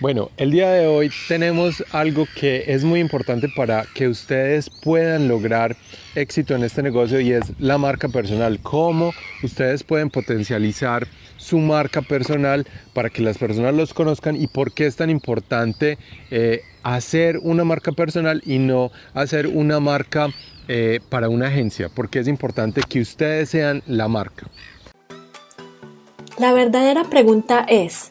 Bueno, el día de hoy tenemos algo que es muy importante para que ustedes puedan lograr éxito en este negocio y es la marca personal. Cómo ustedes pueden potencializar su marca personal para que las personas los conozcan y por qué es tan importante eh, hacer una marca personal y no hacer una marca eh, para una agencia. Porque es importante que ustedes sean la marca. La verdadera pregunta es,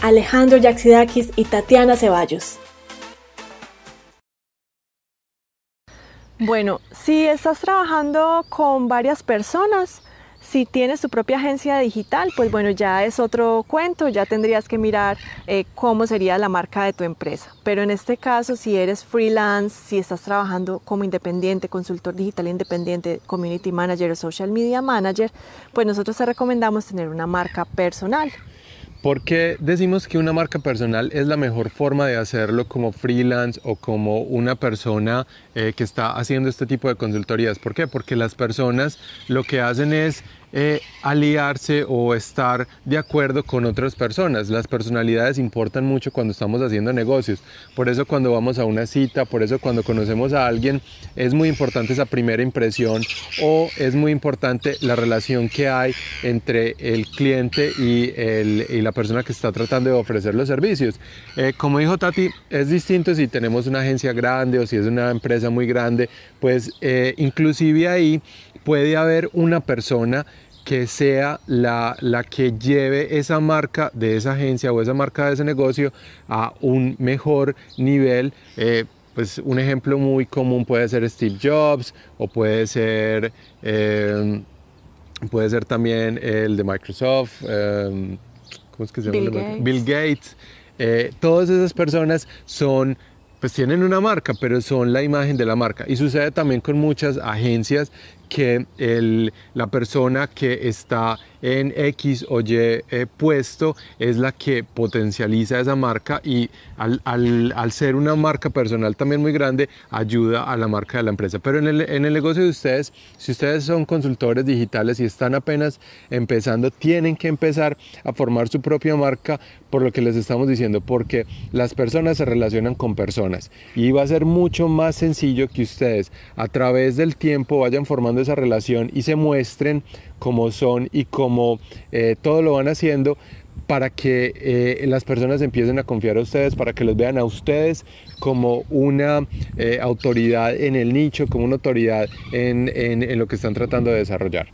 Alejandro Yaxidakis y Tatiana Ceballos. Bueno, si estás trabajando con varias personas, si tienes tu propia agencia digital, pues bueno, ya es otro cuento, ya tendrías que mirar eh, cómo sería la marca de tu empresa. Pero en este caso, si eres freelance, si estás trabajando como independiente, consultor digital independiente, community manager o social media manager, pues nosotros te recomendamos tener una marca personal. ¿Por qué decimos que una marca personal es la mejor forma de hacerlo como freelance o como una persona eh, que está haciendo este tipo de consultorías? ¿Por qué? Porque las personas lo que hacen es eh, aliarse o estar de acuerdo con otras personas. Las personalidades importan mucho cuando estamos haciendo negocios. Por eso cuando vamos a una cita, por eso cuando conocemos a alguien, es muy importante esa primera impresión o es muy importante la relación que hay entre el cliente y, la persona que está tratando de ofrecer los servicios. Eh, como dijo Tati, es distinto si tenemos una agencia grande o si es una empresa muy grande, pues eh, inclusive ahí puede haber una persona que sea la, la, que lleve esa marca de esa agencia o esa marca de ese negocio a un mejor nivel. Eh, pues un ejemplo muy común puede ser Steve Jobs o puede ser, eh, puede ser también el de Microsoft, eh, ¿cómo es que se llama? Bill Gates. Bill Gates. todas esas personas son pues tienen una marca, pero son la imagen de la marca. Y sucede también con muchas agencias que el, la persona que está en X o Y eh, puesto es la que potencializa esa marca y al, al, ser una marca personal también muy grande ayuda a la marca de la empresa. Pero en el, en el negocio de ustedes, si ustedes son consultores digitales y están apenas empezando, tienen que empezar a formar su propia marca por lo que les estamos diciendo, porque las personas se relacionan con personas y va a ser mucho más sencillo que ustedes a través del tiempo vayan formando esa relación y se muestren como son y como eh, todo lo van haciendo para que eh, las personas empiecen a confiar a ustedes, para que los vean a ustedes como una eh, autoridad en el nicho, como una autoridad en, en, en lo que están tratando de desarrollar.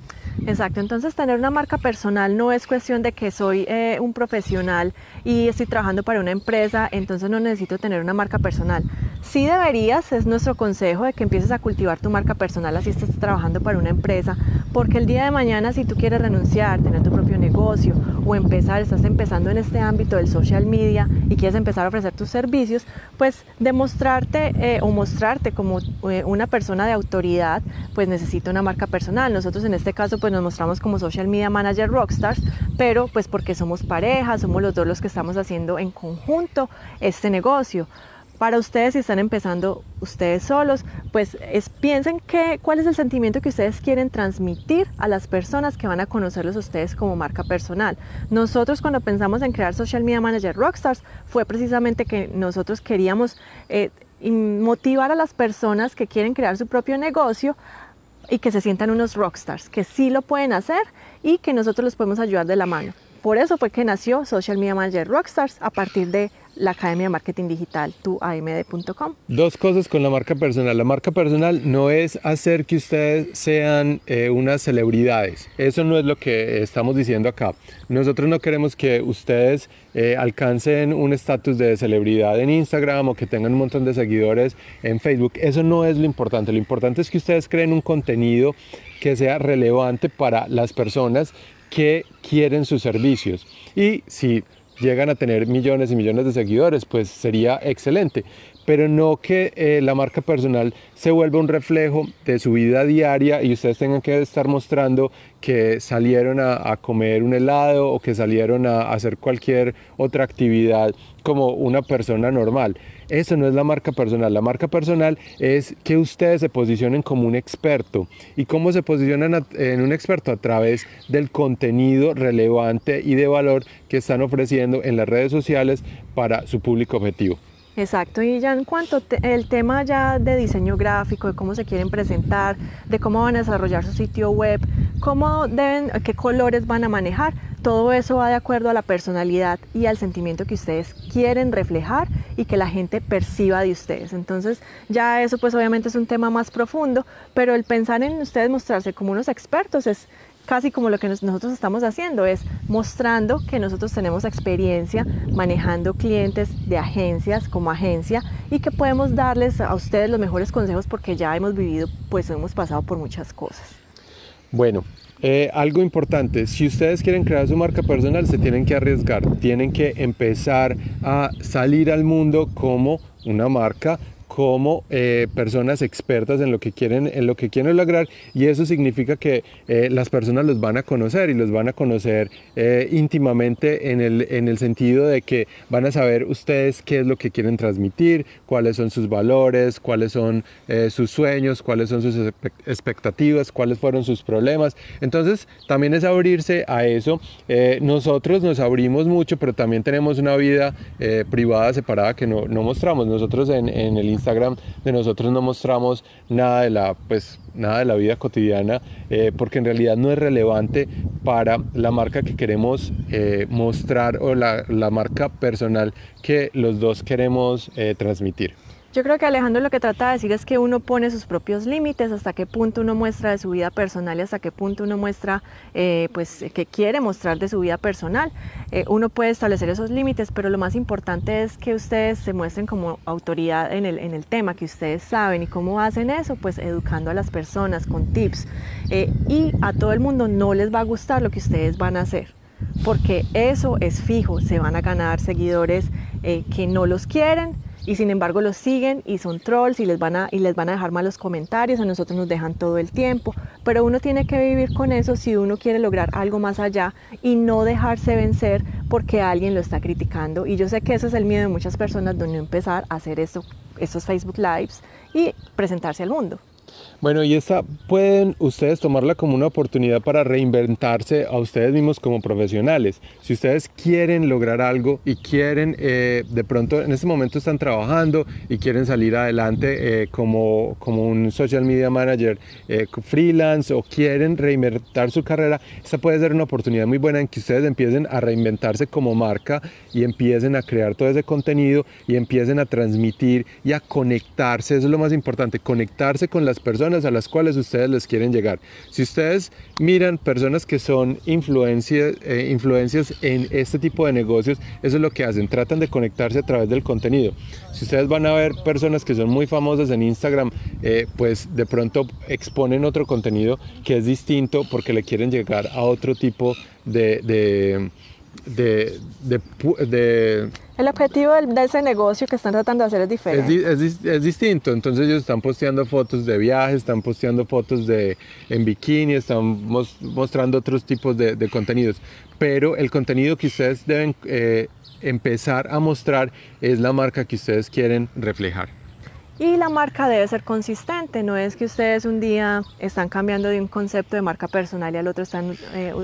Exacto, entonces tener una marca personal no es cuestión de que soy eh, un profesional y estoy trabajando para una empresa, entonces no necesito tener una marca personal. Sí deberías, es nuestro consejo de que empieces a cultivar tu marca personal así estás trabajando para una empresa, porque el día de mañana si tú quieres renunciar, tener tu propio negocio o empezar, estás empezando en este ámbito del social media y quieres empezar a ofrecer tus servicios, pues demostrarte eh, o mostrarte como eh, una persona de autoridad, pues necesita una marca personal. Nosotros en este caso pues nos mostramos como social media manager rockstars, pero pues porque somos pareja, somos los dos los que estamos haciendo en conjunto este negocio. Para ustedes, si están empezando ustedes solos, pues es, piensen que, cuál es el sentimiento que ustedes quieren transmitir a las personas que van a conocerlos ustedes como marca personal. Nosotros cuando pensamos en crear Social Media Manager Rockstars fue precisamente que nosotros queríamos eh, motivar a las personas que quieren crear su propio negocio y que se sientan unos rockstars, que sí lo pueden hacer y que nosotros los podemos ayudar de la mano. Por eso fue que nació Social Media Manager Rockstars a partir de la Academia de Marketing Digital, tuamd.com. Dos cosas con la marca personal. La marca personal no es hacer que ustedes sean eh, unas celebridades. Eso no es lo que estamos diciendo acá. Nosotros no queremos que ustedes eh, alcancen un estatus de celebridad en Instagram o que tengan un montón de seguidores en Facebook. Eso no es lo importante. Lo importante es que ustedes creen un contenido que sea relevante para las personas que quieren sus servicios. Y si llegan a tener millones y millones de seguidores, pues sería excelente pero no que eh, la marca personal se vuelva un reflejo de su vida diaria y ustedes tengan que estar mostrando que salieron a, comer un helado o que salieron a, hacer cualquier otra actividad como una persona normal. Eso no es la marca personal. La marca personal es que ustedes se posicionen como un experto. ¿Y cómo se posicionan en un experto? A través del contenido relevante y de valor que están ofreciendo en las redes sociales para su público objetivo. Exacto, y ya en cuanto el tema ya de diseño gráfico, de cómo se quieren presentar, de cómo van a desarrollar su sitio web, cómo deben, qué colores van a manejar, todo eso va de acuerdo a la personalidad y al sentimiento que ustedes quieren reflejar y que la gente perciba de ustedes. Entonces ya eso pues obviamente es un tema más profundo, pero el pensar en ustedes mostrarse como unos expertos es casi como lo que nosotros estamos haciendo, es mostrando que nosotros tenemos experiencia manejando clientes de agencias como agencia y que podemos darles a ustedes los mejores consejos porque ya hemos vivido, pues hemos pasado por muchas cosas. Bueno, eh, algo importante, si ustedes quieren crear su marca personal, se tienen que arriesgar, tienen que empezar a salir al mundo como una marca como eh, personas expertas en lo que quieren en lo que quieren lograr y eso significa que eh, las personas los van a conocer y los van a conocer eh, íntimamente en el, en el sentido de que van a saber ustedes qué es lo que quieren transmitir cuáles son sus valores cuáles son sus sueños cuáles son sus expectativas cuáles fueron sus problemas. Entonces también es abrirse a eso. Nosotros nos abrimos mucho pero también tenemos una vida privada separada que no, no mostramos. Nosotros en, en el Instagram de nosotros no mostramos nada de la, pues, nada de la vida cotidiana eh, porque en realidad no es relevante para la marca que queremos eh, mostrar o la, la, marca personal que los dos queremos eh, transmitir. Yo creo que Alejandro lo que trata de decir es que uno pone sus propios límites, hasta qué punto uno muestra de su vida personal y hasta qué punto uno muestra, eh, pues, que quiere mostrar de su vida personal. Eh, uno puede establecer esos límites, pero lo más importante es que ustedes se muestren como autoridad en el, en el tema, que ustedes saben y cómo hacen eso, pues educando a las personas con tips. Eh, y a todo el mundo no les va a gustar lo que ustedes van a hacer porque eso es fijo, se van a ganar seguidores que no los quieren, y sin embargo los siguen y son trolls y les van a, y les van a dejar malos comentarios, a nosotros nos dejan todo el tiempo, pero uno tiene que vivir con eso si uno quiere lograr algo más allá y no dejarse vencer porque alguien lo está criticando. Y yo sé que ese es el miedo de muchas personas de no empezar a hacer estos Facebook Lives y presentarse al mundo. Bueno, y esta pueden ustedes tomarla como una oportunidad para reinventarse a ustedes mismos como profesionales. Si ustedes quieren lograr algo y quieren, eh, de pronto en este momento están trabajando y quieren salir adelante eh, como, como un social media manager eh, freelance o quieren reinventar su carrera, esta puede ser una oportunidad muy buena en que ustedes empiecen a reinventarse como marca y empiecen a crear todo ese contenido y empiecen a transmitir y a conectarse. Eso es lo más importante, conectarse con las personas a las cuales ustedes les quieren llegar. Si ustedes miran personas que son influencias, eh, influencias en este tipo de negocios, eso es lo que hacen, tratan de conectarse a través del contenido. Si ustedes van a ver personas que son muy famosas en Instagram, eh, pues de pronto exponen otro contenido que es distinto porque le quieren llegar a otro tipo de, de de, el objetivo de, ese negocio que están tratando de hacer es diferente. Es, distinto, entonces ellos están posteando fotos de viajes, están posteando fotos de, en bikini, están mostrando otros tipos de, contenidos, pero el contenido que ustedes deben eh, empezar a mostrar es la marca que ustedes quieren reflejar. Y la marca debe ser consistente, no es que ustedes un día están cambiando de un concepto de marca personal y al otro, están, eh,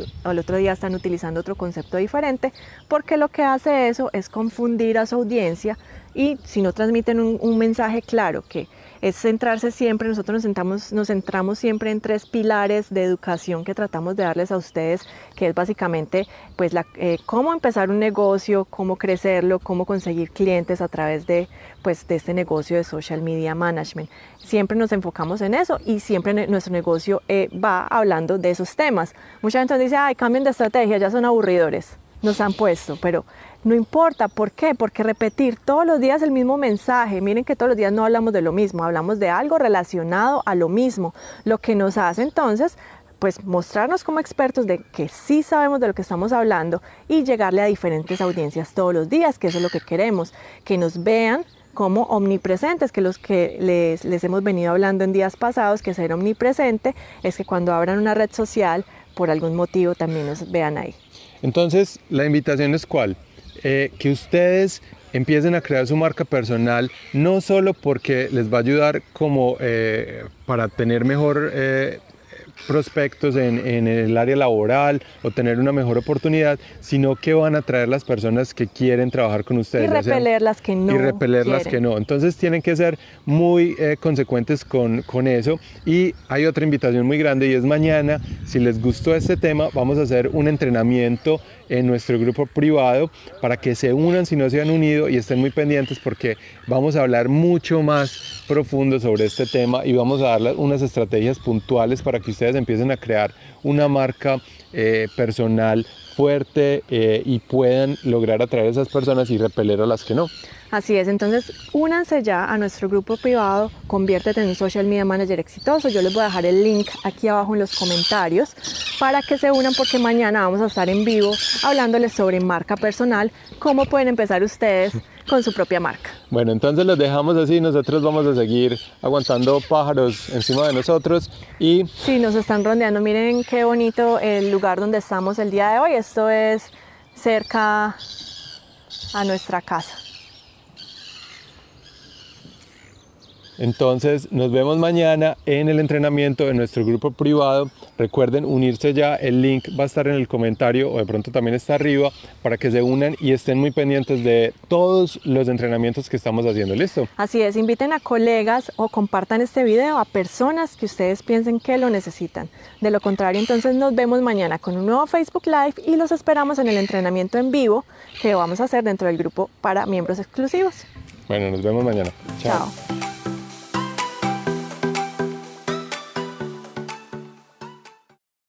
día están utilizando otro concepto diferente, porque lo que hace eso es confundir a su audiencia y si no transmiten un, un mensaje claro que es centrarse siempre, nosotros nos, sentamos, nos centramos siempre en tres pilares de educación que tratamos de darles a ustedes, que es básicamente pues la, eh, cómo empezar un negocio, cómo crecerlo, cómo conseguir clientes a través de, pues, de este negocio de social media management. Siempre nos enfocamos en eso y siempre nuestro negocio eh, va hablando de esos temas. Mucha gente dice, ay, cambien de estrategia, ya son aburridores nos han puesto, pero no importa, ¿por qué? Porque repetir todos los días el mismo mensaje, miren que todos los días no hablamos de lo mismo, hablamos de algo relacionado a lo mismo, lo que nos hace entonces pues mostrarnos como expertos de que sí sabemos de lo que estamos hablando y llegarle a diferentes audiencias todos los días, que eso es lo que queremos, que nos vean como omnipresentes, que los que les, les hemos venido hablando en días pasados, que ser omnipresente es que cuando abran una red social, por algún motivo también nos vean ahí. Entonces, la invitación es cuál? Eh, que ustedes empiecen a crear su marca personal, no solo porque les va a ayudar como eh, para tener mejor eh, prospectos en, el área laboral o tener una mejor oportunidad, sino que van a traer las personas que quieren trabajar con ustedes. Y repeler las que no. Y repeler las que no. Entonces tienen que ser muy eh, consecuentes con, con eso. Y hay otra invitación muy grande y es mañana, si les gustó este tema, vamos a hacer un entrenamiento en nuestro grupo privado para que se unan si no se han unido y estén muy pendientes porque vamos a hablar mucho más profundo sobre este tema y vamos a dar unas estrategias puntuales para que ustedes empiecen a crear una marca eh, personal fuerte eh, y puedan lograr atraer a esas personas y repeler a las que no. Así es, entonces únanse ya a nuestro grupo privado, conviértete en un social media manager exitoso. Yo les voy a dejar el link aquí abajo en los comentarios para que se unan porque mañana vamos a estar en vivo hablándoles sobre marca personal, cómo pueden empezar ustedes con su propia marca. Bueno, entonces los dejamos así, nosotros vamos a seguir aguantando pájaros encima de nosotros y... Sí, nos están rondeando, miren qué bonito el lugar donde estamos el día de hoy, esto es cerca a nuestra casa. Entonces nos vemos mañana en el entrenamiento de nuestro grupo privado. Recuerden unirse ya, el link va a estar en el comentario o de pronto también está arriba para que se unan y estén muy pendientes de todos los entrenamientos que estamos haciendo. ¿Listo? Así es, inviten a colegas o compartan este video a personas que ustedes piensen que lo necesitan. De lo contrario, entonces nos vemos mañana con un nuevo Facebook Live y los esperamos en el entrenamiento en vivo que vamos a hacer dentro del grupo para miembros exclusivos. Bueno, nos vemos mañana. Chao.